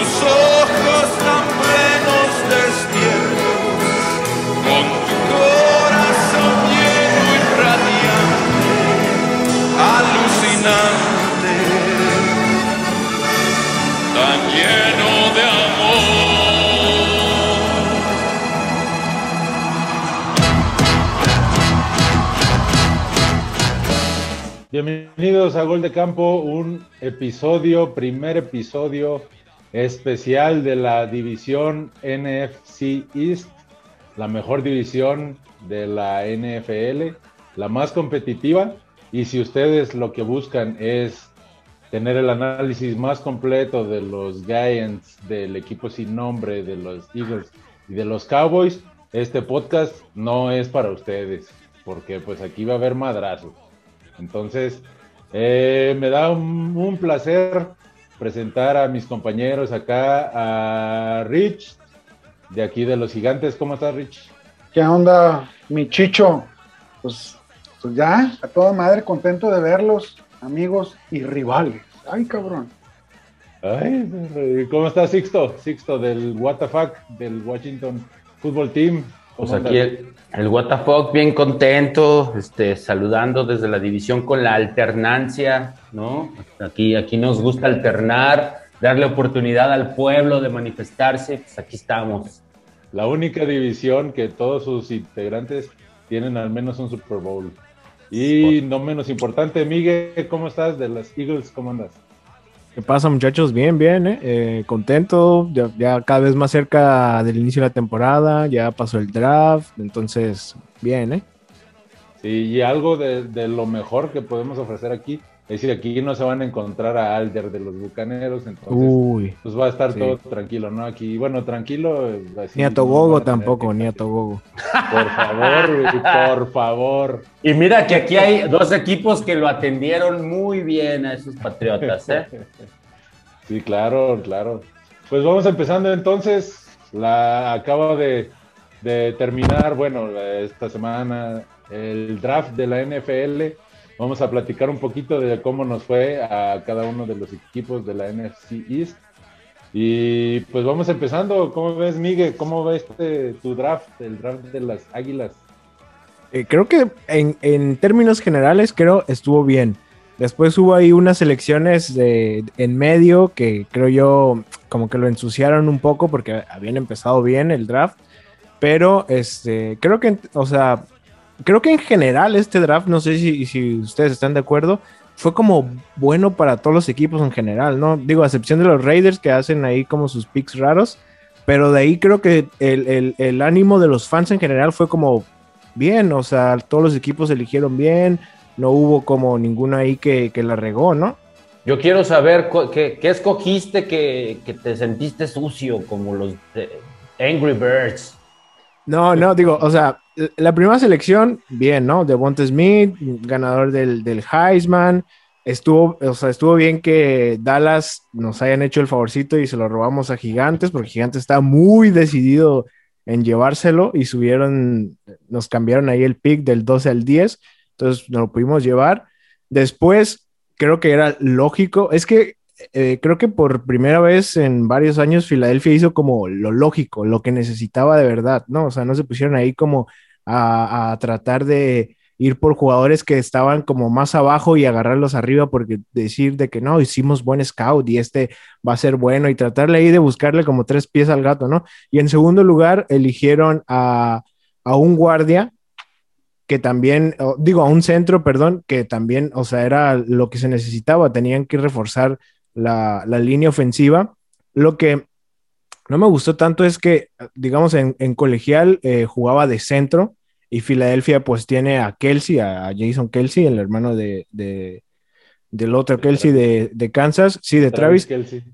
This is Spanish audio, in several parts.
tus ojos tan plenos despiertos, con tu corazón lleno y radiante, alucinante, tan lleno de amor. Bienvenidos a Gol de Campo, un episodio, primer episodio especial de la división NFC East, la mejor división de la NFL, la más competitiva. Y si ustedes lo que buscan es tener el análisis más completo de los Giants, del equipo sin nombre, de los Eagles y de los Cowboys, este podcast no es para ustedes, porque pues aquí va a haber madrazos. Entonces, eh, me da un, un, placer presentar a mis compañeros acá, a Rich, de aquí de los gigantes. ¿Cómo estás, Rich? ¿Qué onda, mi chicho? Pues, pues ya, a toda madre, contento de verlos, amigos y rivales. Ay, cabrón. Ay, ¿cómo estás, Sixto? Sixto del WTF, del Washington Football Team. Pues aquí el, el WTF bien contento, este, saludando desde la división con la alternancia, ¿no? Aquí, aquí nos gusta alternar, darle oportunidad al pueblo de manifestarse, pues aquí estamos. La única división que todos sus integrantes tienen al menos un Super Bowl. Y no menos importante, Miguel, ¿cómo estás? De las Eagles, ¿cómo andas? ¿Qué pasa, muchachos? Bien, bien, ¿eh? Eh, contento, ya, ya, cada vez más cerca del inicio de la temporada, ya pasó el draft, entonces, bien, ¿eh? Sí, y algo de, de, lo mejor que podemos ofrecer aquí, es decir, aquí no se van a encontrar a Alder de los Bucaneros, entonces, Uy, pues va a estar sí. todo tranquilo, ¿no? Aquí, bueno, tranquilo. Así, ni a Togogo no tampoco, ni a Togogo. Por favor, por favor. Y mira que aquí hay dos equipos que lo atendieron muy bien a esos patriotas, ¿eh? Sí, claro, claro. Pues vamos empezando entonces. La acaba de, de terminar, bueno, esta semana el draft de la NFL. Vamos a platicar un poquito de cómo nos fue a cada uno de los equipos de la NFC East. Y pues vamos empezando. ¿Cómo ves, Miguel? ¿Cómo ves este, tu draft, el draft de las Águilas? Eh, creo que en, en, términos generales, creo estuvo bien. Después hubo ahí unas elecciones de, en medio que creo yo como que lo ensuciaron un poco porque habían empezado bien el draft. Pero este, creo que, o sea, creo que en general este draft, no sé si, si, ustedes están de acuerdo, fue como bueno para todos los equipos en general, ¿no? Digo, a excepción de los Raiders que hacen ahí como sus picks raros, pero de ahí creo que el, el, el ánimo de los fans en general fue como bien, o sea, todos los equipos eligieron bien, no hubo como ninguno ahí que, que la regó, ¿no? Yo quiero saber qué, qué escogiste que, que, te sentiste sucio, como los Angry Birds. No, no, digo, o sea, la primera selección, bien, ¿no? Devonta Smith, ganador del, del Heisman. Estuvo, o sea, estuvo bien que Dallas nos hayan hecho el favorcito y se lo robamos a Gigantes, porque Gigantes está muy decidido en llevárselo y subieron, nos cambiaron ahí el pick del 12 al 10, entonces nos lo pudimos llevar. Después, creo que era lógico, es que eh, creo que por primera vez en varios años Filadelfia hizo como lo lógico, lo que necesitaba de verdad, ¿no? O sea, no se pusieron ahí como a, a, tratar de ir por jugadores que estaban como más abajo y agarrarlos arriba porque decir de que no, hicimos buen scout y este va a ser bueno y tratarle ahí de buscarle como tres pies al gato, ¿no? Y en segundo lugar eligieron a, a un guardia que también, digo, a un centro, perdón, que también, o sea, era lo que se necesitaba, tenían que reforzar la, la, línea ofensiva. Lo que no me gustó tanto es que, digamos, en, en colegial eh, jugaba de centro y Filadelfia pues tiene a Kelsey, a Jason Kelsey, el hermano de, de del otro de Kelsey de, de, Kansas, sí, de Travis, Travis Kelsey.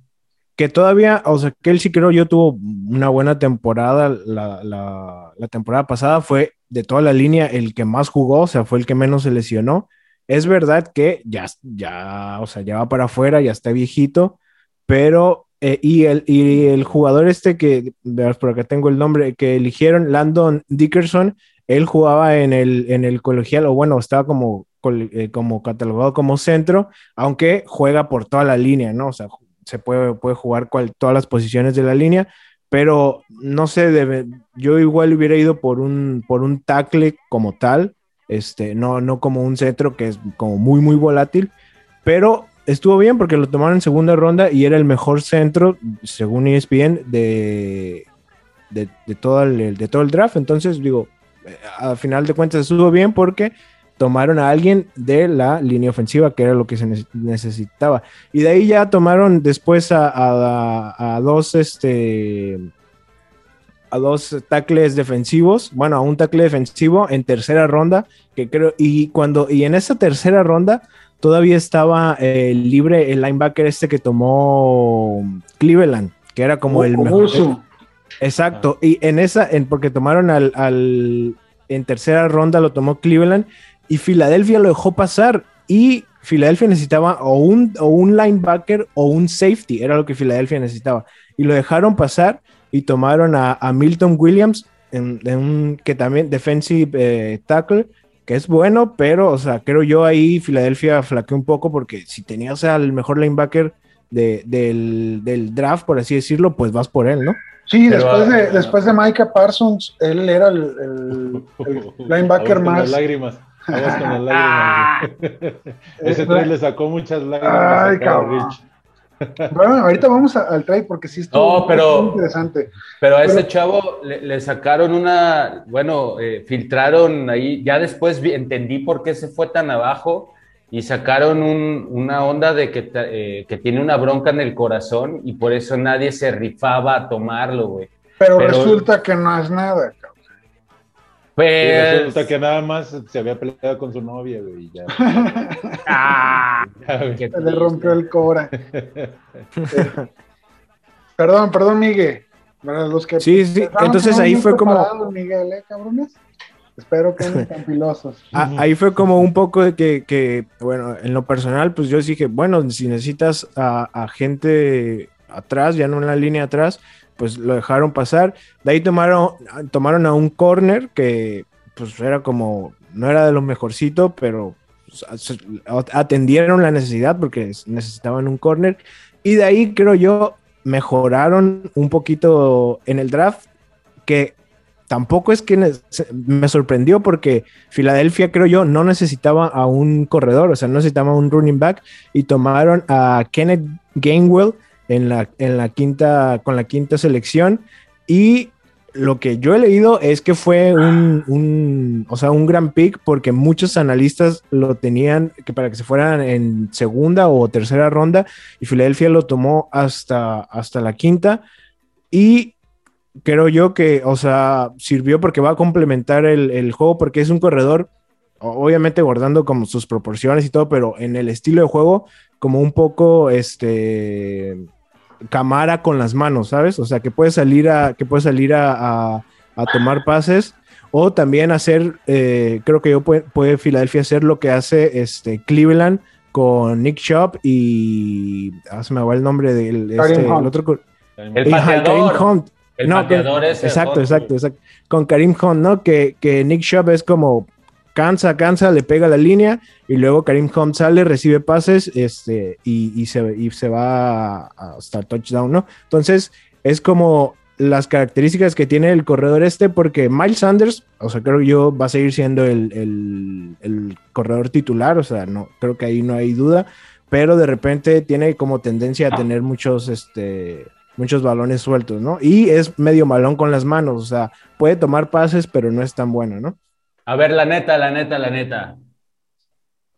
que todavía, o sea, Kelsey creo yo tuvo una buena temporada, la, la, la temporada pasada fue de toda la línea el que más jugó, o sea, fue el que menos se lesionó, es verdad que ya, ya, o sea, ya va para afuera, ya está viejito, pero, eh, y, el, y el jugador este que, por acá tengo el nombre, que eligieron, Landon Dickerson, él jugaba en el, en el colegial, o bueno, estaba como, eh, como catalogado como centro, aunque juega por toda la línea, ¿no? O sea, se puede, puede jugar cual, todas las posiciones de la línea, pero no sé, yo igual hubiera ido por un, por un tackle como tal, este, no, no como un centro que es como muy, muy volátil, pero estuvo bien porque lo tomaron en segunda ronda y era el mejor centro, según ESPN, de, de, todo, el, de todo el draft. Entonces, digo, al final de cuentas estuvo bien porque tomaron a alguien de la línea ofensiva, que era lo que se ne- necesitaba. Y de ahí ya tomaron después a, a- a dos, este, a dos tackles defensivos, bueno, a un tackle defensivo en tercera ronda, que creo, y cuando, y en esa tercera ronda todavía estaba eh, libre el linebacker este que tomó Cleveland, que era como el mejor. Exacto, y en esa, en, porque tomaron al, al- en tercera ronda lo tomó Cleveland y Filadelfia lo dejó pasar y Filadelfia necesitaba o un, o un linebacker o un safety, era lo que Filadelfia necesitaba. Y lo dejaron pasar y tomaron a, a Milton Williams, en, en un, que también defensive eh, tackle, que es bueno, pero, o sea, creo yo ahí Filadelfia flaqueó un poco porque si tenías al mejor linebacker de- del, del draft, por así decirlo, pues vas por él, ¿no? Sí, Pero, después, de, ah, después de Micah Parsons, él era el, el- el linebacker más. las lágrimas. Con las lágrimas. Ese Eh, trade le sacó muchas lágrimas. Ay, cabrón. Rich. Bueno, ahorita vamos a- al trade porque sí estuvo No, pero- muy interesante. Pero a ese chavo le, le sacaron una, bueno, eh, filtraron ahí, ya después vi- entendí por qué se fue tan abajo y sacaron un- una onda de que, eh, que tiene una bronca en el corazón y por eso nadie se rifaba a tomarlo, güey. Pero, pero- resulta que no es nada. Pues, resulta que nada más se había peleado con su novia, güey. y Ya, ah, Se le rompió el cobra. perdón, perdón, Miguel. Para los que Sí, sí, entonces ahí fue como- Miguel, ¿eh, cabrones? Espero que no tan filosos. Ah, ahí fue como un poco de que, que, bueno, en lo personal, pues yo dije, bueno, si necesitas a, a gente atrás, ya no en la línea atrás, pues lo dejaron pasar. De ahí tomaron, tomaron a un corner que, pues era como, no era de lo mejorcito, pero pues, atendieron la necesidad porque necesitaban un corner. Y de ahí creo yo mejoraron un poquito en el draft, que tampoco es que me sorprendió porque Filadelfia, creo yo, no necesitaba a un corredor, o sea, no necesitaba un running back y tomaron a Kenneth Gainwell en la, en la quinta, con la quinta selección. Y lo que yo he leído es que fue un, un, o sea, un gran pick porque muchos analistas lo tenían que para que se fueran en segunda o tercera ronda y Filadelfia lo tomó hasta, hasta la quinta. Y creo yo que, o sea, sirvió porque va a complementar el, el juego porque es un corredor, obviamente guardando como sus proporciones y todo, pero en el estilo de juego como un poco, este, camara con las manos, ¿sabes? O sea, que puede salir a, que puede salir a, a- a tomar pases o también hacer, eh, creo que yo puede, puede Filadelfia hacer lo que hace este Cleveland con Nick Chubb y ah, se me va el nombre del este, el otro El pateador. Hunt. El No, pateador con- ese, exacto, exacto, exacto. Con Karim Hunt, ¿no? Que, que Nick Chubb es como cansa, cansa, le pega la línea y luego Karim Hunt sale, recibe pases este, y, y se, y se va hasta touchdown, ¿no? Entonces, es como las características que tiene el corredor este, porque Miles Sanders, o sea, creo yo va a seguir siendo el, el- el corredor titular, o sea, no, creo que ahí no hay duda, pero de repente tiene como tendencia a tener muchos, este, muchos balones sueltos, ¿no? Y es medio malón con las manos, o sea, puede tomar pases, pero no es tan bueno, ¿no? A ver, la neta, la neta, la neta.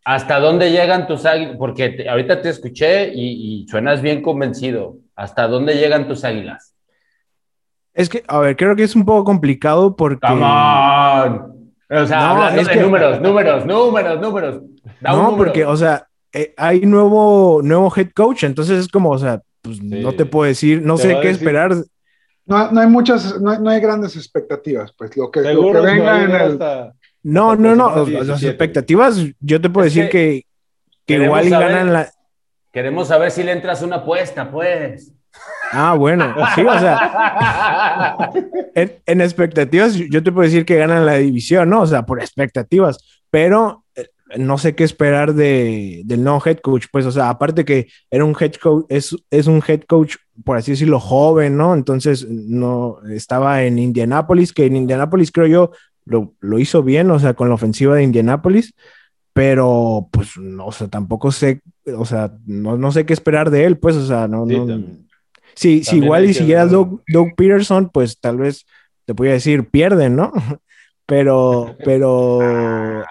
¿Hasta dónde llegan tus águilas? Porque te- ahorita te escuché y, y suenas bien convencido. ¿Hasta dónde llegan tus águilas? Es que, a ver, creo que es un poco complicado porque... Come on. O sea, No, hablando de que- números, números, números, números. Da un No, número. porque, o sea, eh, hay nuevo, nuevo head coach, entonces es como, o sea, pues no te puedo decir, no Te sé qué decir- esperar. No, no hay muchas, no hay, no hay grandes expectativas, pues lo que, lo que venga en el... hasta- No, no, no, las 17. expectativas, yo te puedo Es decir que que, igual saber- ganan la... Queremos saber si le entras una apuesta, pues. Ah, bueno, sí, o sea, en, en expectativas yo te puedo decir que ganan la división, ¿no? O sea, por expectativas, pero eh, no sé qué esperar de, del no head coach, pues, o sea, aparte que era un head coach, es, es un head coach, por así decirlo, joven, ¿no? Entonces, no, estaba en Indianapolis, que en Indianapolis creo yo lo, lo hizo bien, o sea, con la ofensiva de Indianapolis, pero pues, no, o sea, tampoco sé, o sea, no, no sé qué esperar de él, pues, o sea, no, Sí, no- también. si, si también igual y siguiera ver. Doug, Doug Peterson, pues tal vez te podría decir pierden, ¿no? Pero, pero,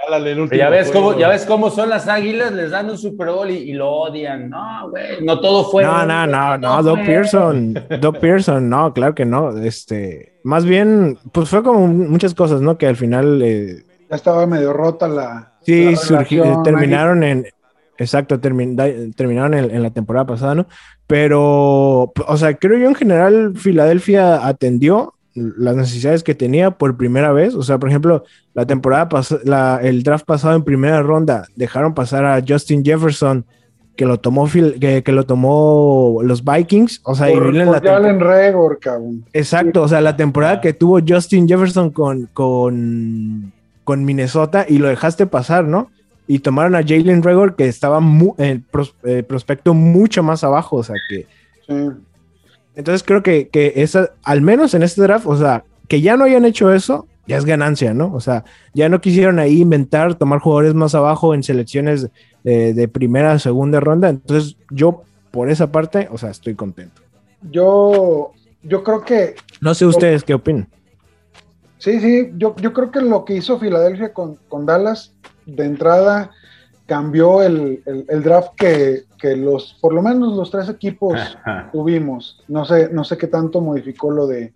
Jálale el último Pero ya ves cómo, ya ves cómo son las águilas, les dan un Super Bowl y, y lo odian. No, güey, no todo fue. no, no, no, no, Doug fue. Pearson, Doug Pearson, no, claro que no, este, más bien, pues fue como muchas cosas, ¿no? Que al final, eh, Ya estaba medio rota la. sí, la surgi- relación terminaron en, exacto, termin- terminaron en, en la temporada pasada, ¿no? Pero, o sea, creo yo en general Filadelfia atendió las necesidades que tenía por primera vez. O sea, por ejemplo, la temporada pasada, el draft pasado en primera ronda, dejaron pasar a Justin Jefferson, que lo tomó, que, que lo tomó los Vikings. O sea, y Por, la Regor, cabrón. Exacto, o sea, la temporada que tuvo Justin Jefferson con, con, con Minnesota y lo dejaste pasar, ¿no? Y tomaron a Jalen Regor, que estaba el pros- eh, prospecto mucho más abajo, o sea, que... Sí. Entonces creo que, que esa, al menos en este draft, o sea, que ya no hayan hecho eso, ya es ganancia, ¿no? O sea, ya no quisieron ahí inventar, tomar jugadores más abajo en selecciones de, de primera, segunda ronda. Entonces yo, por esa parte, o sea, estoy contento. Yo, yo creo que No sé ustedes qué opinan. Sí, sí, yo, yo creo que lo que hizo Filadelfia con, con Dallas de entrada cambió el, el- el draft que, que los, por lo menos los tres equipos tuvimos. No sé, no sé qué tanto modificó lo de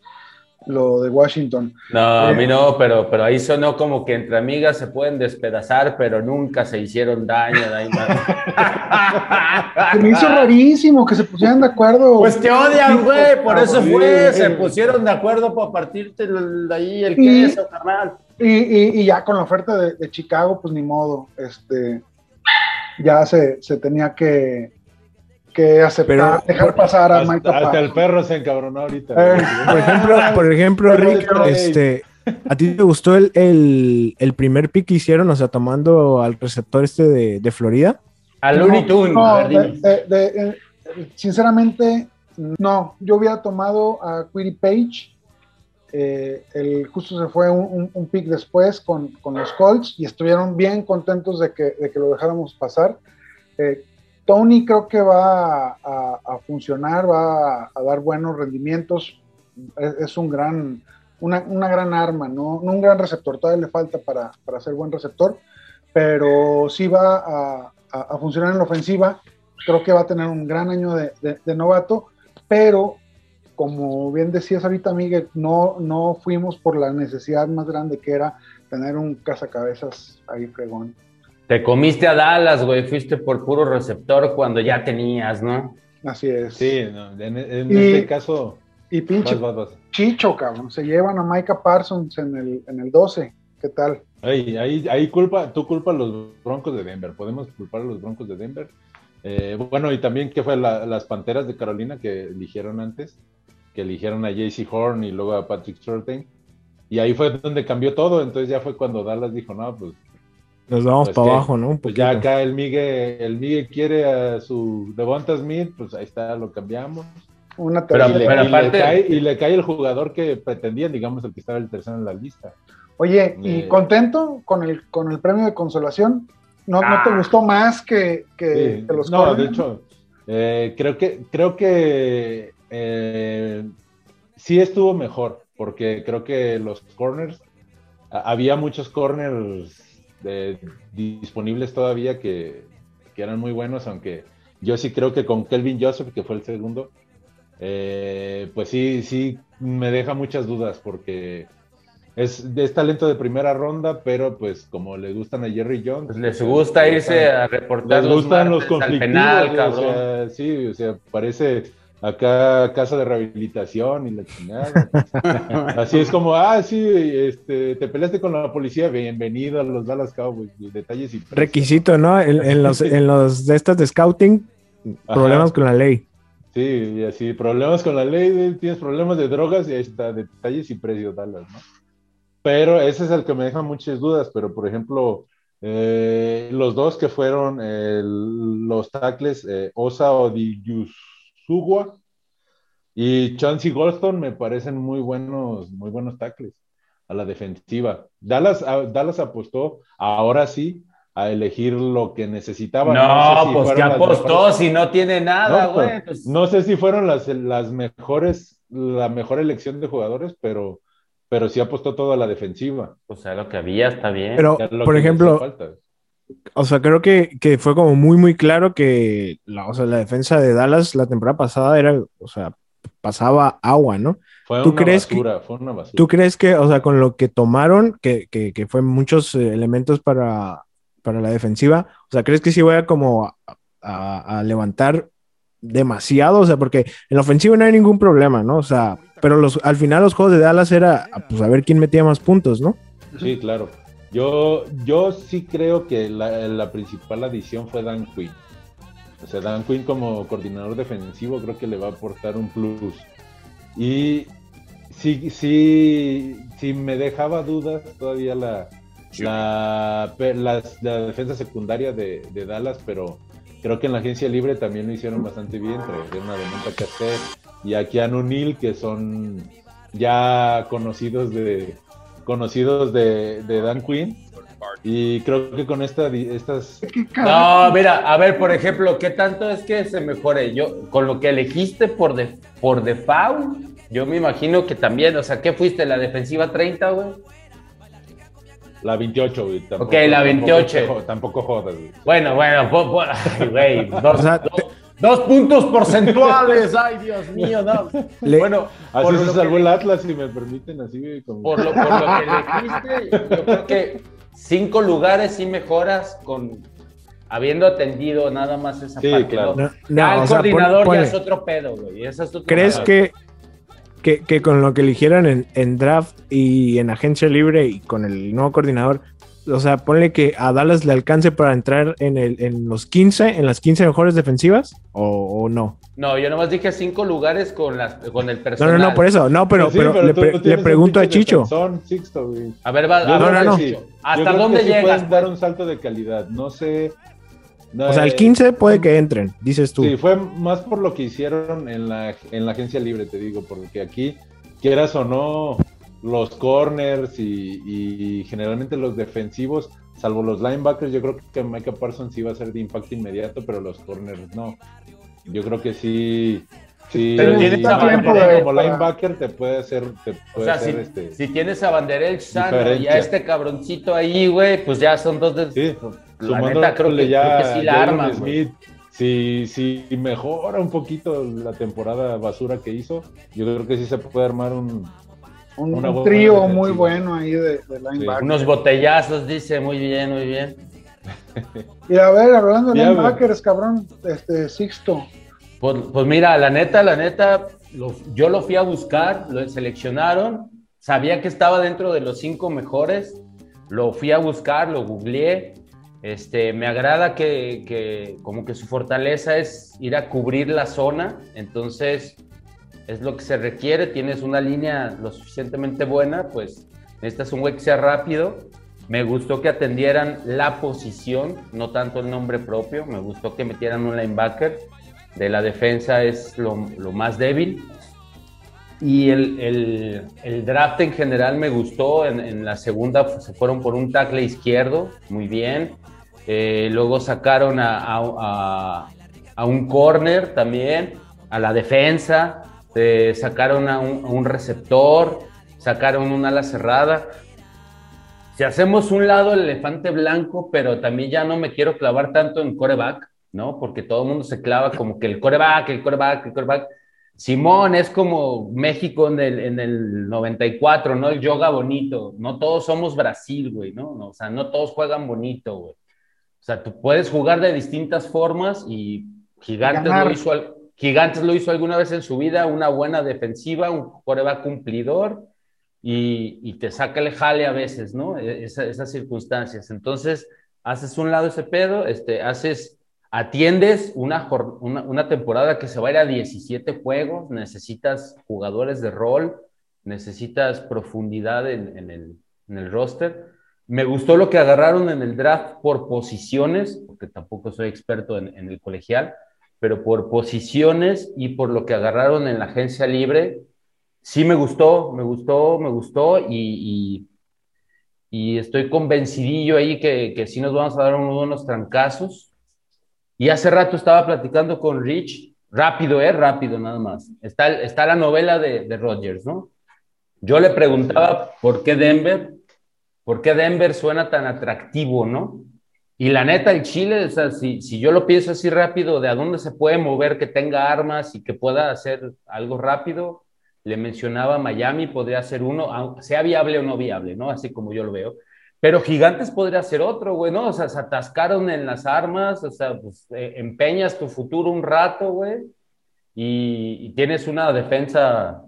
lo de Washington. No, a mí no, pero, pero ahí sonó como que entre amigas se pueden despedazar, pero nunca se hicieron daño. de Se me hizo rarísimo que se pusieran de acuerdo. Pues te odian, güey, por eso fue, se pusieron de acuerdo para partirte el- ahí el Y- queso, carnal. Y, y- y ya con la oferta de, de Chicago, pues ni modo. Este, ya se, se tenía que, que aceptar, Pero- dejar pasar a Hasta, Mike hasta el perro se encabronó ahorita. Eh. Por ejemplo, por ejemplo, Rick, este, ¿a ti te gustó el, el, el primer pick que hicieron? O sea, tomando al receptor este de, de Florida. A Looney Tunes, No, a ver, de- dime. de- de- eh, sinceramente, no. Yo hubiera tomado a Quiddy Page. Eh, el, justo se fue un, un- un pick después con, con los Colts y estuvieron bien contentos de que, de que lo dejáramos pasar. Eh, Tony creo que va a, a- a funcionar, va a, a dar buenos rendimientos. Es, es un gran, una, una gran arma, ¿no? No un gran receptor, todavía le falta para, para ser buen receptor, pero sí va a, funcionar en la ofensiva. Creo que va a tener un gran año de, de- de novato, pero como bien decías ahorita, Miguel, no, no fuimos por la necesidad más grande que era tener un cazacabezas ahí fregón. Te comiste a Dallas, güey, fuiste por puro receptor cuando ya tenías, ¿no? Así es. Sí, no, en, en Y- este caso, Y pinche vas, vas, vas. Chicho, cabrón. Se llevan a Micah Parsons en el, en el 12. ¿Qué tal? Ahí, ahí, ahí culpa, tú culpa a los Broncos de Denver. Podemos culpar a los Broncos de Denver. Eh, bueno, y también que fue la- las Panteras de Carolina que eligieron antes, que eligieron a JC Horn y luego a Patrick Surtain. Y ahí fue donde cambió todo. Entonces ya fue cuando Dallas dijo, no, pues, Nos vamos Pues para que- abajo, ¿no? Un pues ya acá el Migue, el Migue quiere a su Devonta Smith, pues ahí está, lo cambiamos. Una Pero- Y le, tercera. pero y le aparte- cae, y le cae el jugador que pretendían, digamos, el que estaba el tercero en la lista. Oye, ¿y Eh. contento con el, con el premio de consolación? ¿No, ¿no Ah. te gustó más que, que, Sí, que los no, de hecho, eh, creo que creo que eh, sí estuvo mejor, porque creo que los corners, había muchos corners de- disponibles todavía que, que eran muy buenos, aunque yo sí creo que con Kelvin Joseph, que fue el segundo, eh, pues sí, sí me deja muchas dudas, porque es, es talento de primera ronda, pero pues como le gustan a Jerry Jones. Pues les gusta irse a reportar Les gustan los penal, o sea, sí, o sea, parece acá casa de rehabilitación y la chingada. Así es como, ah, sí, este, te peleaste con la policía, bienvenido a los Dallas Cowboys, y detalles y precios. Requisito, ¿no? En, en los, en los de estas de scouting, Ajá. problemas con la ley. Sí, y así, problemas con la ley, tienes problemas de drogas y ahí está, detalles y precios Dallas, ¿no? Pero ese es el que me deja muchas dudas, pero por ejemplo, Eh, los dos que fueron el- los tackles, eh, Osa Odiyusugwa y Chauncey Goldstone me parecen muy buenos, muy buenos tackles a la defensiva. Dallas, a- Dallas apostó ahora sí a elegir lo que necesitaba. No, sé si pues que fueron las apostó mejores- si no tiene nada, no, güey. pues, pues- no sé si fueron las, las mejores, la mejor elección de jugadores, pero, pero sí apostó todo a la defensiva. O sea, lo que había está bien. Pero, por ejemplo, falta. O sea, creo que, que fue como muy, muy claro que la, o sea, la defensa de Dallas la temporada pasada era, o sea, pasaba agua, ¿no? Fue ¿tú una crees que- fue una basura. ¿Tú crees que, o sea, con lo que tomaron, que, que, que fue muchos eh, elementos para, para la defensiva, o sea, ¿crees que sí voy a como a, a- a levantar demasiado? O sea, porque en la ofensiva no hay ningún problema, ¿no? O sea, pero los, al final los juegos de Dallas era, pues, a ver quién metía más puntos, ¿no? Sí, claro. Yo, yo sí creo que la, la principal adición fue Dan Quinn. O sea, Dan Quinn como coordinador defensivo creo que le va a aportar un plus. Y sí, sí, sí me dejaba dudas todavía la, la, defensa secundaria de, de Dallas, pero creo que en la agencia libre también lo hicieron bastante bien. Trajeron a Demonta y a Keanu Neal, que son ya conocidos de conocidos de, de Dan Quinn. Y creo que con esta, di- estas. No, mira, a ver, por ejemplo, ¿qué tanto es que se mejore? Yo, con lo que elegiste por, de, por default, yo me imagino que también, o sea, ¿qué fuiste? ¿La defensiva 30, güey? La 28, güey. Tampoco, Ok, la 28. Tampoco, tampoco jodas, güey. Bueno, bueno, po- po- ay, güey, dos, O sea, dos- dos puntos porcentuales, ay, Dios mío, no. Le- Bueno, Así por se lo salvó que- el Atlas, si me permiten, así, como- por lo, por lo que elegiste, yo creo que cinco lugares sí mejoras con habiendo atendido nada más esa Sí, parte. claro. ¿no? No, Ya no, el o sea, pon- coordinador ya es otro pedo, güey. esa es otro ¿Crees que, que, que con lo que eligieron en, en draft y en agencia libre y con el nuevo coordinador, o sea, ponle que a Dallas le alcance para entrar en, el, en los 15, en las 15 mejores defensivas o, o no? No, yo nomás dije cinco lugares con, las, con el No, personal. no, no, por eso, no, pero, Pues sí, pero, le, pre- le pregunto a Chicho. defensón, Sixto, güey. A ver, va, Yo a creo ver, no, no. sí. ¿Hasta creo dónde que sí llegas? pueden dar un salto de calidad. No sé. no, O sea, el eh, 15 puede que entren, dices tú. Sí, fue más por lo que hicieron en la, en la agencia libre, te digo, porque aquí, quieras o no, los corners y, y generalmente los defensivos, salvo los linebackers, yo creo que Micah Parsons sí va a ser de impacto inmediato, pero los corners no. Yo creo que sí. sí Pero tienes sí, a como Vanderbilt como para- linebacker te puede hacer, te O puede sea, hacer si, este. si tienes a Vanderel sano y a este cabroncito ahí, güey, pues ya son dos de... Sí, la sumándole neta, creo que, ya creo que sí la güey. Smith, si, si mejora un poquito la temporada basura que hizo, yo creo que sí se puede armar un... Un, un trío muy bueno ahí de, de linebacker. Unos botellazos, dice, muy bien, muy bien. Y a ver, hablando de linebackers, cabrón, este Sixto. Pues, pues mira, la neta, la neta, lo- yo lo fui a buscar, lo seleccionaron, sabía que estaba dentro de los cinco mejores, lo fui a buscar, lo googleé. Este, me agrada que, que como que su fortaleza es ir a cubrir la zona, entonces es lo que se requiere, tienes una línea lo suficientemente buena, pues necesitas un güey que sea rápido. Me gustó que atendieran la posición, no tanto el nombre propio, me gustó que metieran un linebacker de la defensa es lo, lo más débil. Y el, el- el draft en general me gustó. En, en la segunda pues, se fueron por un tackle izquierdo, muy bien. Eh, luego sacaron a, a- a- a un corner también, a la defensa. Eh, sacaron a un, a un receptor, sacaron un ala cerrada. Si hacemos un lado el elefante blanco, pero también ya no me quiero clavar tanto en coreback, ¿no? Porque todo el mundo se clava como que el coreback, el coreback, el coreback. Simón es como México en el, en el 94, ¿no? El yoga bonito. No todos somos Brasil, güey, ¿no? No, O sea, no todos juegan bonito, güey. O sea, tú puedes jugar de distintas formas y Gigantes lo, hizo, Gigantes lo hizo alguna vez en su vida, una buena defensiva, un coreback cumplidor y, te saca el jale a veces, ¿no? E- esa- esas circunstancias. Entonces, haces un lado ese pedo, este, haces, atiendes una, una, temporada que se va a ir a 17 juegos, necesitas jugadores de rol, necesitas profundidad en, el, en roster. Me gustó lo que agarraron en el draft por posiciones, porque tampoco soy experto en el colegial, pero por posiciones y por lo que agarraron en la agencia libre, sí me gustó, me gustó, me gustó y, y, y estoy convencidillo ahí que, que sí nos vamos a dar unos trancazos. Y hace rato estaba platicando con Rich, rápido, ¿eh? Rápido nada más. Está, está la novela de, de Rogers, ¿no? Yo le preguntaba por qué Denver, por qué Denver suena tan atractivo, ¿no? Y la neta, el Chile, o sea, si, si yo lo pienso así rápido, de a dónde se puede mover, que tenga armas y que pueda hacer algo rápido, le mencionaba Miami, podría ser uno, sea viable o no viable, ¿no? Así como yo lo veo. Pero Gigantes podría ser otro, güey, ¿no? O sea, se atascaron en las armas, o sea, pues eh, empeñas tu futuro un rato, güey, y, tienes una defensa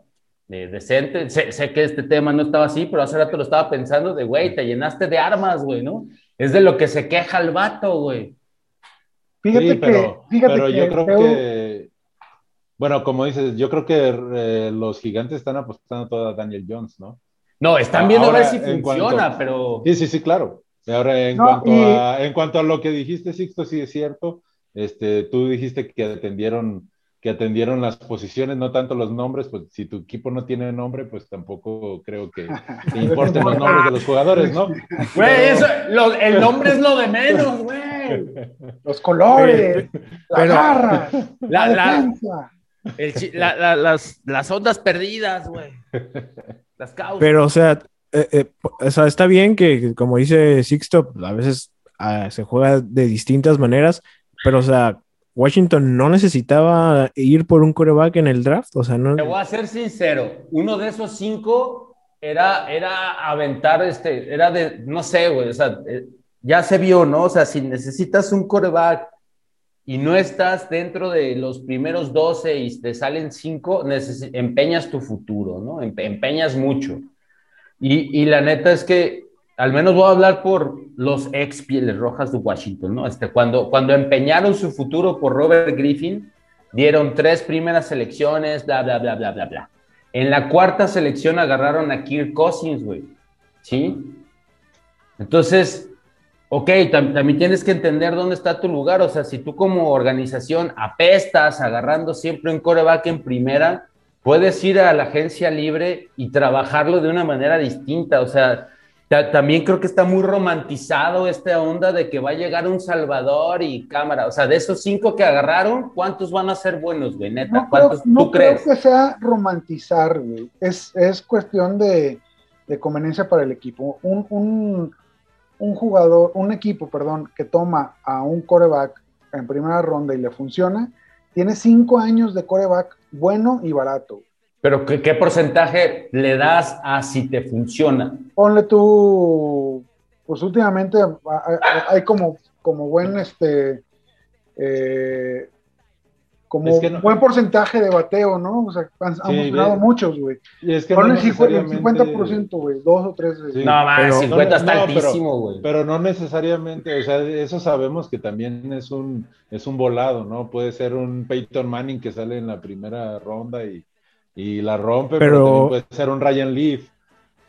eh, decente. Sé, sé, que este tema no estaba así, pero hace rato lo estaba pensando de, güey, te llenaste de armas, güey, ¿no? Es de lo que se queja el vato, güey. Fíjate sí, pero, que, fíjate pero que yo creo que, bueno, como dices, yo creo que eh, los gigantes están apostando todo a Daniel Jones, ¿no? No, están viendo ahora, a ver si funciona, cuanto, pero. Sí, sí, sí, claro. Ahora, en, no, cuanto y... a, en cuanto a lo que dijiste, Sixto, sí es cierto. Este, tú dijiste que atendieron que atendieron las posiciones, no tanto los nombres, pues si tu equipo no tiene nombre, pues tampoco creo que te importen los nombres de los jugadores, ¿no? Güey, eso, lo, el nombre es lo de menos, güey. Los colores, la Pero, garra, la, la, defensa. El, la, las, las ondas perdidas, güey. Las causas. Pero, o sea, eh, eh, o sea, está bien que, como dice Sixto, a veces uh, se juega de distintas maneras, pero, o sea, Washington no necesitaba ir por un coreback en el draft. O sea, no. Te voy a ser sincero. Uno de esos cinco era, era aventar este, era de, no sé, güey. O sea, eh, ya se vio, ¿no? O sea, si necesitas un coreback y no estás dentro de los primeros 12 y te salen cinco, empeñas tu futuro, ¿no? Empeñas mucho. Y, y la neta es que al menos voy a hablar por los ex Pieles Rojas de Washington, ¿no? Este, cuando, cuando empeñaron su futuro por Robert Griffin, dieron tres primeras selecciones, bla, bla, bla, bla, bla, bla. En la cuarta selección agarraron a Kirk Cousins, güey. ¿Sí? Entonces, ok, tam también tienes que entender dónde está tu lugar. O sea, si tú como organización apestas agarrando siempre un coreback en primera, puedes ir a la agencia libre y trabajarlo de una manera distinta. O sea, también creo que está muy romantizado esta onda de que va a llegar un Salvador y cámara. O sea, de esos cinco que agarraron, ¿cuántos van a ser buenos, güey? Neta, no ¿cuántos creo, no tú crees? creo que sea romantizar, güey. Es, es cuestión de, de, conveniencia para el equipo. Un, un, un, jugador, un equipo, perdón, que toma a un coreback en primera ronda y le funciona, tiene cinco años de coreback bueno y barato. Pero ¿qué, ¿qué, porcentaje le das a si te funciona? Ponle tú, pues últimamente hay como, como buen, este, eh, como es que no, buen porcentaje de bateo, ¿no? O sea, han, sí, han funcionado muchos, güey. Y es que Ponle no el 50%, güey, dos o tres. Sí, no, más, 50 no, está altísimo, güey. Pero, pero, no necesariamente, o sea, eso sabemos que también es un, es un volado, ¿no? Puede ser un Peyton Manning que sale en la primera ronda y y la rompe, pero, pero puede ser un Ryan Leaf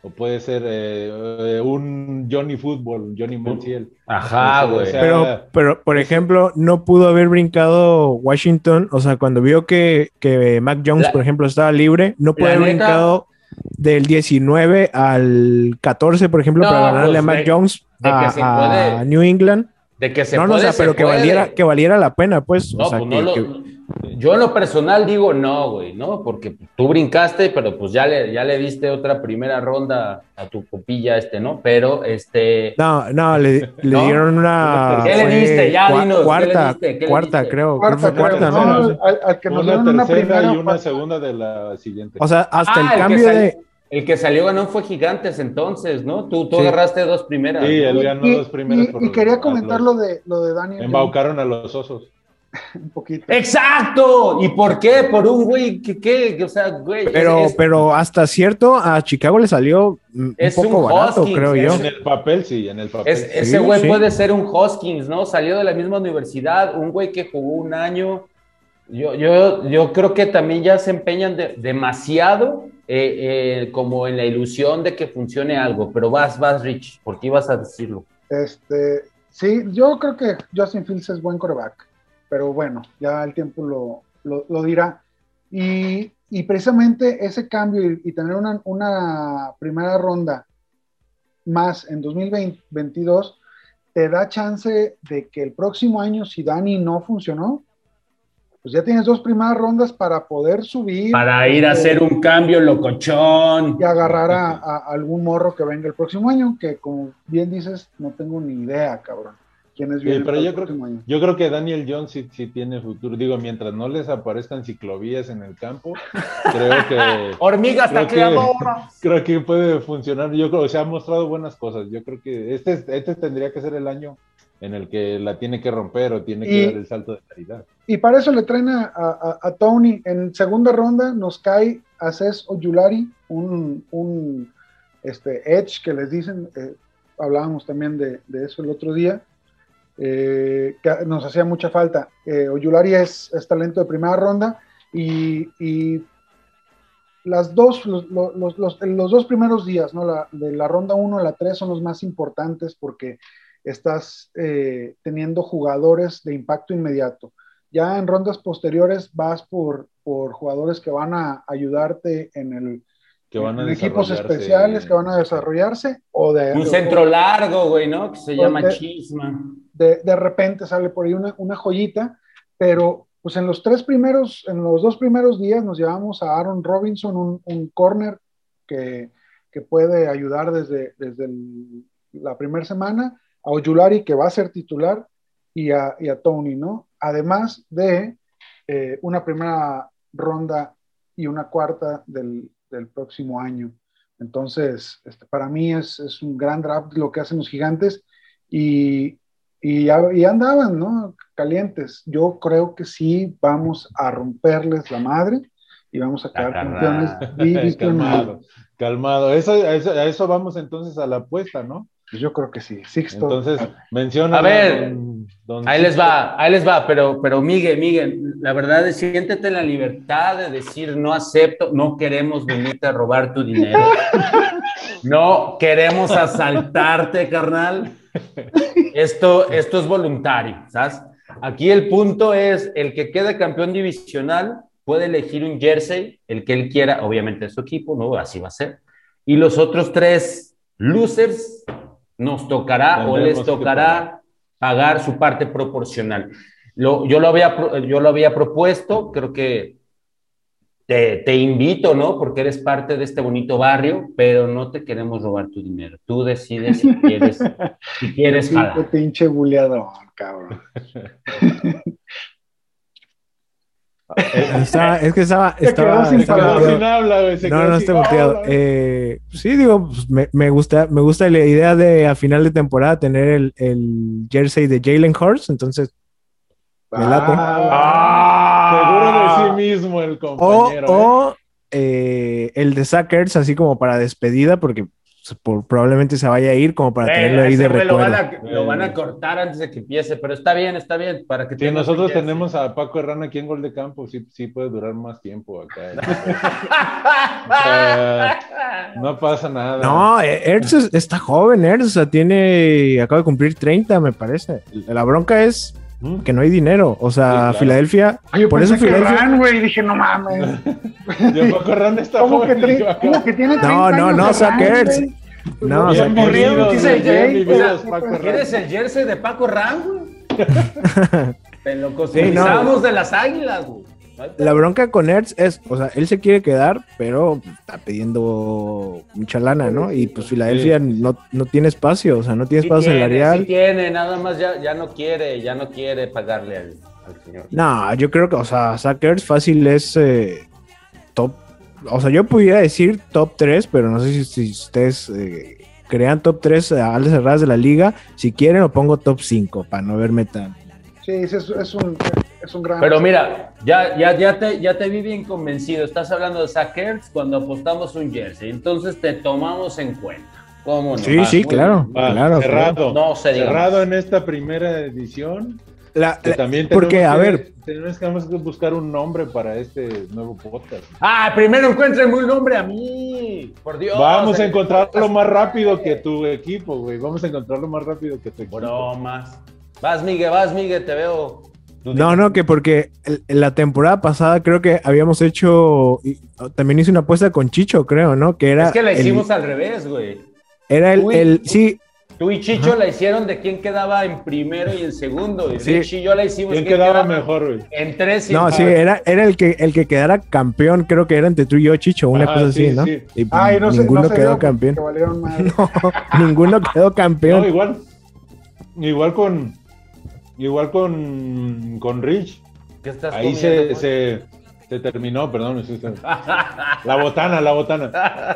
o puede ser eh, un Johnny Football, Johnny Manziel. Ajá, güey. O sea, pero, pero, por ejemplo, no pudo haber brincado Washington, o sea, cuando vio que, que Mac Jones, la, por ejemplo, estaba libre, no pudo haber neta, brincado del 19 al 14, por ejemplo, no, para ganarle pues a Mac de, Jones de a, a, New England. De que se no, puede, no, o sea, pero que puede. valiera, que valiera la pena, pues. No, o sea, pues que, no lo, que... Yo en lo personal digo no, güey, ¿no? Porque tú brincaste, pero pues ya le, ya le diste otra primera ronda a tu copilla este, ¿no? Pero este... No, no, le, le ¿no? dieron una... ¿Qué le diste? Ya, cua dinos. Cuarta, ¿qué le diste? cuarta, diste? creo. Cuarta, creo cuarta. ¿no? No, al, al que nos una dieron una tercera primera y una segunda de la siguiente. O sea, hasta Ah, el cambio de... El que salió ganó fue Gigantes entonces, ¿no? Tú, tú Sí. agarraste dos primeras. Sí, ¿no? él ganó Y, dos primeras y- por y quería comentar los- lo de, lo de Daniel. Embaucaron a los osos. Un poquito. ¡Exacto! ¿Y por qué? Por un güey que, que, o sea, güey. Pero, es- es- pero hasta cierto, a Chicago le salió un Es poco un barato, Hoskins, creo yo. En el papel, sí, en el papel. es- sí. ese güey sí. puede ser un Hoskins, ¿no? Salió de la misma universidad, un güey que jugó un año. Yo, yo, yo creo que también ya se empeñan de- demasiado eh, eh, como en la ilusión de que funcione algo, pero vas, vas, Rich, porque ibas a decirlo. Este, sí, yo creo que Justin Fields es buen coreback, pero bueno, ya el tiempo lo, lo, lo dirá. Y, y, precisamente ese cambio y, y tener una, una, primera ronda más en 2022 te da chance de que el próximo año, si Dani no funcionó, pues ya tienes dos primeras rondas para poder subir. Para ir a este, hacer un cambio locochón. Y agarrar a, a, algún morro que venga el próximo año, que como bien dices, no tengo ni idea, cabrón. ¿Quién es bien? Sí, pero yo creo, año. yo creo que Daniel Jones sí, sí, tiene futuro. Digo, mientras no les aparezcan ciclovías en el campo, creo que. Hormigas creo que, creo que puede funcionar. Yo creo que se ha mostrado buenas cosas. Yo creo que este, este tendría que ser el año en el que la tiene que romper o tiene que y, dar el salto de calidad. Y para eso le traen a, a, a Tony. En segunda ronda nos cae a Cés Oyulari, un, un este, edge que les dicen, eh, hablábamos también de, de, eso el otro día, eh, que nos hacía mucha falta. Eh, Oyulari es, talento de primera ronda y, las dos, los, los, dos primeros días, ¿no? La, de la ronda 1 a la 3 son los más importantes porque estás eh, teniendo jugadores de impacto inmediato. Ya en rondas posteriores vas por, por jugadores que van a ayudarte en el que van a en equipos especiales que van a desarrollarse o de un o, centro largo, güey, ¿no? Que se llama de, chisma. De, de, repente sale por ahí una, una joyita, pero pues en los tres primeros, en los dos primeros días nos llevamos a Aaron Robinson, un, un corner que, que, puede ayudar desde, desde el, la primera semana, a Oyulari, que va a ser titular, y a, y a Tony, ¿no? Además de eh, una primera ronda y una cuarta del, del próximo año. Entonces, este, para mí es, es, un gran draft lo que hacen los gigantes y, y, y, andaban, ¿no? Calientes. Yo creo que sí vamos a romperles la madre y vamos a quedar campeones. calmado, calmado. Eso, a eso vamos entonces a la apuesta, ¿no? Pues yo creo que sí. Sixto. Entonces, menciona. A ver, don, don ahí Sixto. les va, ahí les va, pero, pero Miguel, Miguel, la verdad es siéntete en la libertad de decir no acepto, no queremos venirte a robar tu dinero. No queremos asaltarte, carnal. Esto, esto es voluntario, ¿sabes? Aquí el punto es el que quede campeón divisional puede elegir un jersey, el que él quiera, obviamente su equipo, ¿no? Así va a ser. Y los otros tres losers nos tocará o les tocará pagar su parte proporcional. Lo, yo, lo había, yo lo había propuesto, creo que te, te, invito, ¿no? Porque eres parte de este bonito barrio, pero no te queremos robar tu dinero. Tú decides si quieres, si quieres jalar. pinche buleador, cabrón. Estaba, es que estaba. estaba, sin estaba sin habla, güey, no, no estoy volteado. Eh, sí, digo, pues me, me, gusta, me gusta la idea de a final de temporada tener el, el jersey de Jalen Hurts, entonces. Me late. Ah, seguro de sí mismo el compañero. O, o eh, el de Sackers, así como para despedida, porque por, probablemente se vaya a ir como para tenerlo ahí de recuerdo. Lo van, a, lo van, a, cortar antes de que empiece, pero está bien, está bien. Para que sí, nosotros tenemos a Paco Herrera aquí en Gol de Campo, sí, sí puede durar más tiempo acá. no pasa nada. No, Ertz está joven, Ertz, o sea, tiene, acaba de cumplir 30, me parece. La bronca es que no hay dinero. O sea, sí, claro. Filadelfia. Ay, yo por eso Filadelfia. Ran, güey, dije, no mames. yo Paco Ran está ¿Cómo, que, tri... ¿Cómo que tiene 30 No, no, no, Sackers. No, o sea, ¿Quieres el jersey de Paco Ran, güey? Te lo costumbramos sí, no. de las águilas, güey. La bronca con Ertz es, o sea, él se quiere quedar, pero está pidiendo mucha lana, ¿no? Y pues Filadelfia sí. no, no, tiene espacio, o sea, no tiene sí espacio tiene, salarial. Sí tiene, nada más ya, ya no quiere, ya no quiere pagarle al, al señor. No, yo creo que, o sea, Sackers fácil es eh, top, o sea, yo pudiera decir top 3, pero no sé si, si ustedes eh, crean top 3 a alas cerradas de la liga. Si quieren, lo pongo top 5 para no verme tan. Sí, es, es un es un gran. Pero mira, ya, ya, ya, te, ya te vi bien convencido. Estás hablando de Sackers cuando apostamos un jersey. Entonces te tomamos en cuenta. ¿Cómo no? Sí, ah, sí, claro, va, claro. Cerrado. No se Cerrado en esta primera edición. La- también porque, tenemos a que- ver, tenemos que buscar un nombre para este nuevo podcast. Ah, primero encuéntrenme un nombre a mí. Por Dios. Vamos a Eh, encontrarlo más rápido que tu equipo, güey. Vamos a encontrarlo más rápido que tu equipo. Bromas. Vas, Miguel, vas, Miguel, te veo. No, no, que porque la temporada pasada creo que habíamos hecho, y- también hice una apuesta con Chicho, creo, ¿no? Que era Es que la el- hicimos al revés, güey. era el, Uy. el- sí, Tú y Chicho la hicieron de quién quedaba en primero y en segundo. Y Sí. Rich y yo la hicimos ¿Quién quién quedaba mejor, güey? En tres y no, sí, era, era el que el que quedara campeón, creo que era entre tú y yo, Chicho, una Ajá, cosa sí, así, ¿no? sí. Y Ay, no sé, ninguno no se quedó campeón. No, ninguno quedó campeón. No, igual. Igual con. Igual con. Con Rich. ¿Qué estás Ahí comiendo, se, se, se terminó, perdón. sí, sí. La botana, la botana.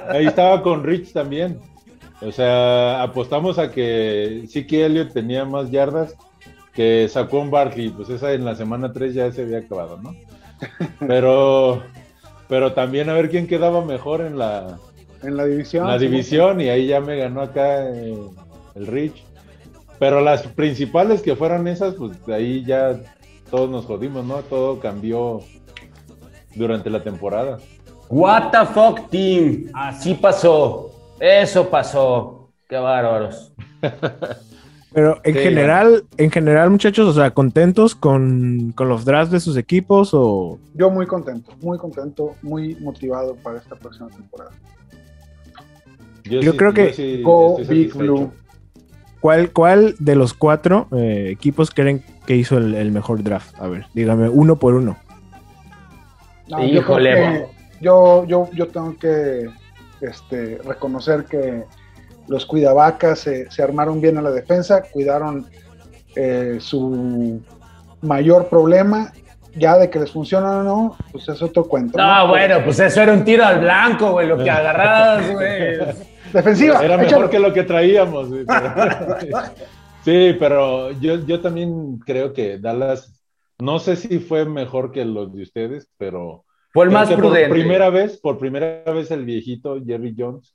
Ahí estaba con Rich también. O sea, apostamos a que Siki Elliott tenía más yardas que sacó un Barkley. Pues esa en la semana 3 ya se había acabado, ¿no? Pero, pero también a ver quién quedaba mejor en la, En la división. la sí. división y ahí ya me ganó acá eh, el Rich. Pero las principales que fueron esas, pues de ahí ya todos nos jodimos, ¿no? Todo cambió durante la temporada. What the fuck, team. Así pasó. Eso pasó. Qué bárbaros. Pero en Sí, general, en general, muchachos, o sea, contentos con, con los drafts de sus equipos o Yo muy contento, muy contento, muy motivado para esta próxima temporada. Yo creo que sí Go Big. Blue. ¿Cuál, cuál de los cuatro eh, equipos creen que hizo el, el mejor draft? A ver, dígame uno por uno. No, yo, Híjole, yo, yo, yo tengo que este, reconocer que los cuidavacas se, se armaron bien a la defensa, cuidaron eh, su mayor problema, ya de que les funciona o no, pues es otro cuento. No, bueno, pues eso era un tiro al blanco, güey. Lo que agarradas, güey. Defensiva, Era mejor échalo. que lo que traíamos. pero- Sí, pero yo, yo también creo que Dallas, no sé si fue mejor que los de ustedes, pero Fue el más prudente. Por primera vez, por primera vez el viejito Jerry Jones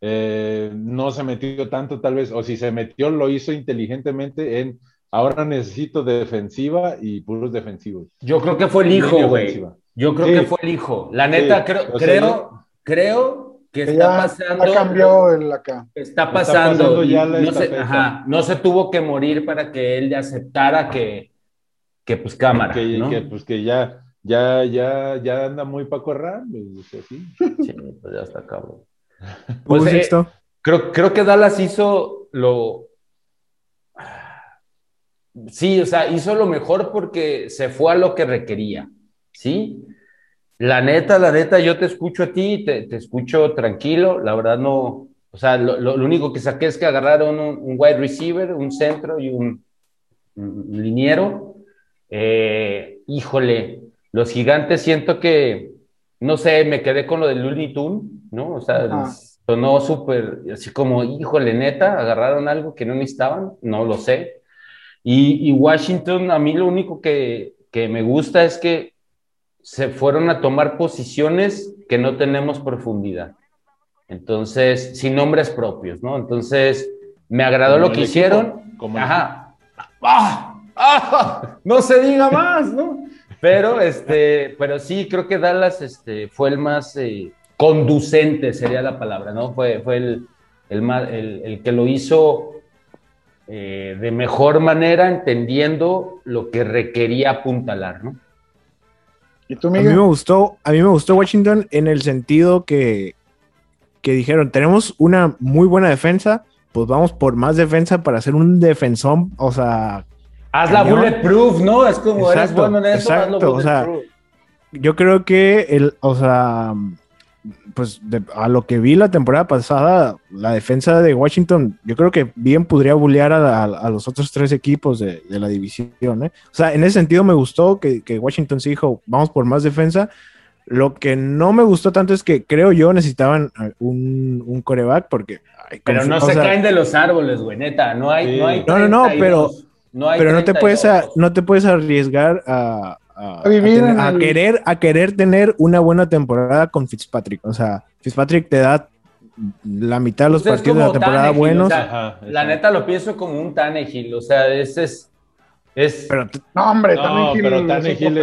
eh, no se metió tanto tal vez, o si se metió lo hizo inteligentemente en ahora necesito defensiva y puros defensivos. Yo creo que fue el hijo, güey. Yo creo Sí. que fue el hijo. La neta, Sí. creo, sea, creo, creo que Que está ya pasando. ha cambiado el acá. Está pasando. pasando y ya la no, se, ajá, no se tuvo que morir para que él aceptara que, que pues cámara. Que, ¿no? que, pues que ya, ya, ya, ya anda muy Paco Herrán, pues. Sí, pues ya está cabrón. ¿Tú, Pues, eh? Creo, creo que Dallas hizo lo. Sí, o sea, hizo lo mejor porque se fue a lo que requería. ¿Sí? La neta, la neta, yo te escucho a ti, te, te escucho tranquilo. La verdad, no. O sea, lo, lo- lo único que saqué es que agarraron un, un wide receiver, un centro y un, un liniero. Eh, híjole, los gigantes siento que, no sé, me quedé con lo del Looney ¿no? O sea, Ajá. sonó súper, así como, híjole, neta, agarraron algo que no necesitaban, no lo sé. Y, y Washington, a mí lo único que, que me gusta es que se fueron a tomar posiciones que no tenemos profundidad. Entonces, sin nombres propios, ¿no? Entonces, me agradó Como lo que hicieron. como Ajá. ¡Ah! ¡Ah! No se diga más, ¿no? Pero, este, pero sí, creo que Dallas este, fue el más eh, conducente, sería la palabra, ¿no? Fue, fue el, el, más, el, el que lo hizo eh, de mejor manera, entendiendo lo que requería apuntalar, ¿no? ¿Y tú, A mí me gustó, a mí me gustó Washington en el sentido que, que dijeron, tenemos una muy buena defensa, pues vamos por más defensa para hacer un defensón, o sea, Haz la bulletproof, ¿no? Es como eres Exacto, bueno en eso, hazlo exacto, o sea, bulletproof. yo creo que el, o sea, pues de- a lo que vi la temporada pasada, la defensa de Washington, yo creo que bien podría bullear a, a- a los otros tres equipos de, de la división. ¿eh? O sea, en ese sentido me gustó que, que Washington sí dijo, vamos por más defensa. Lo que no me gustó tanto es que creo yo necesitaban eh, un, un coreback porque... ay, Pero no se sea, caen de los árboles, güey, neta. No hay, Sí. no hay No, no, no, 32, no hay pero no te puedes a- 32. no te puedes arriesgar a, a- A vivir a tener- en a el- querer a querer tener una buena temporada con Fitzpatrick o sea Fitzpatrick te da la mitad de los Pues partidos de la temporada Tannehill, buenos o sea, Ajá, La neta lo pienso como un Tannehill, o sea, ese es, Es, Pero, No, hombre, No, Tannehill pero es Tannehill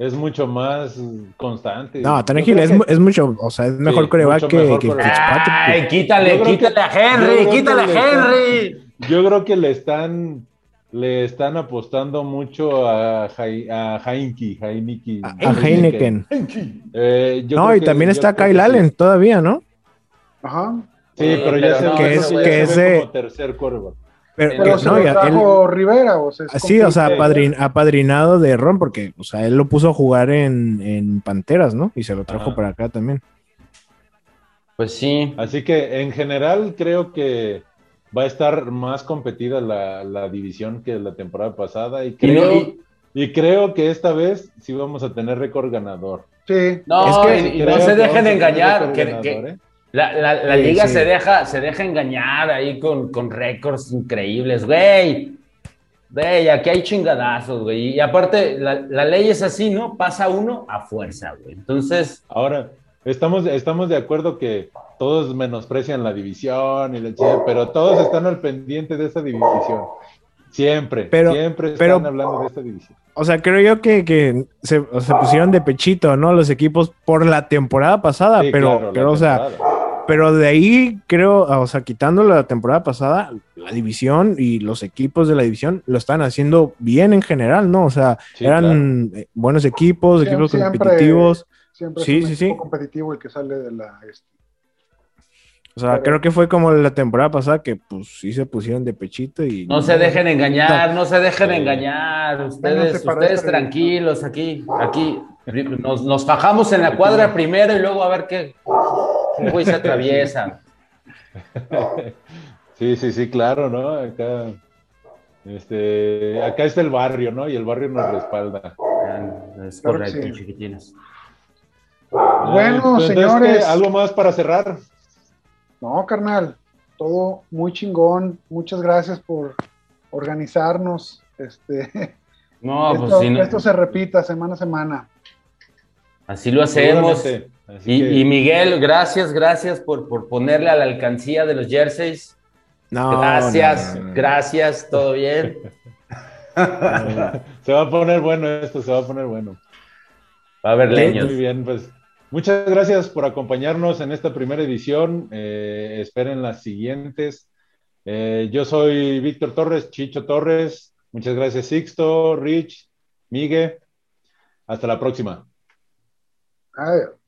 es, mucho más constante. no, Tannehill es, que- es mucho, o sea, es mejor Sí, coreback que, mejor que quarterback. Fitzpatrick. Ay, quítale, quítale que- a Henry, quítale a están- Henry. Yo creo que le están le están apostando mucho a, Jai- a Heinke, Heineke. A, a Heineken. Eh, yo No, y que- también está Kyle. Allen todavía, ¿no? Ajá. Sí, pero Sí, ya pero se no, que es- ya que se es ve de- como tercer quarterback. Pero, Pero Pero que- se no, lo ya, él- trajo Rivera, o sea, es sí, o sea, padrin- apadrinado de Ron, porque, o sea, él lo puso a jugar en, en Panteras, ¿no? Y se lo trajo Ajá. para acá también. Pues sí. Así que en general creo que va a estar más competida la, la división que la temporada pasada y Y creo, no, y, y- creo que esta vez sí vamos a tener récord ganador. Sí, no, Es que- y- no se dejen engañar. que- ganador, que- ¿eh? La, la- la Sí, liga sí. Se, deja, se deja engañar ahí con, con récords increíbles, güey. Güey, aquí hay chingadazos, güey. Y aparte, la, la ley es así, ¿no? Pasa uno a fuerza, güey. Entonces, Ahora, estamos, estamos de acuerdo que todos menosprecian la división, y la pero todos están al pendiente de esa división. Siempre, Pero- siempre están pero- hablando de esta división. O sea, creo yo que, que se, o se pusieron de pechito, ¿no? Los equipos por la temporada pasada, Sí, pero, claro, pero o sea, pero de ahí creo, o sea, quitando la temporada pasada, la división y los equipos de la división lo están haciendo bien en general, ¿no? O sea, Sí, eran eh, buenos equipos, equipos siempre- competitivos. siempre Sí, es un sí, sí. competitivo el que sale de la... este, O sea, Pero- creo que fue como la temporada pasada que pues sí se pusieron de pechito y... no se dejen engañar, no se dejen Sí. engañar. Ustedes, ustedes tranquilos aquí, aquí. Nos, nos fajamos en la cuadra primero y luego a ver qué güey se atraviesa. Sí, sí, sí, claro, ¿no? Acá, este, acá está el barrio, ¿no? Y el barrio nos respalda. Es Claro correcto, sí. chiquitines. Bueno, Entonces, señores. ¿Algo más para cerrar? No, carnal, todo muy chingón. Muchas gracias por organizarnos. Este, No, pues esto, sí, no. esto se repita semana a semana. así lo hacemos. Así Y, que- y Miguel, gracias, gracias por, por ponerle a la alcancía de los jerseys. No, Gracias, no, no, no. gracias, todo bien. se va a poner bueno esto, se va a poner bueno. Va a haber leños. Muy bien, pues muchas gracias por acompañarnos en esta primera edición. Eh, esperen las siguientes. Eh, yo soy Víctor Torres, Chicho Torres. Muchas gracias, Sixto, Rich, Migue. Hasta la próxima. Adiós.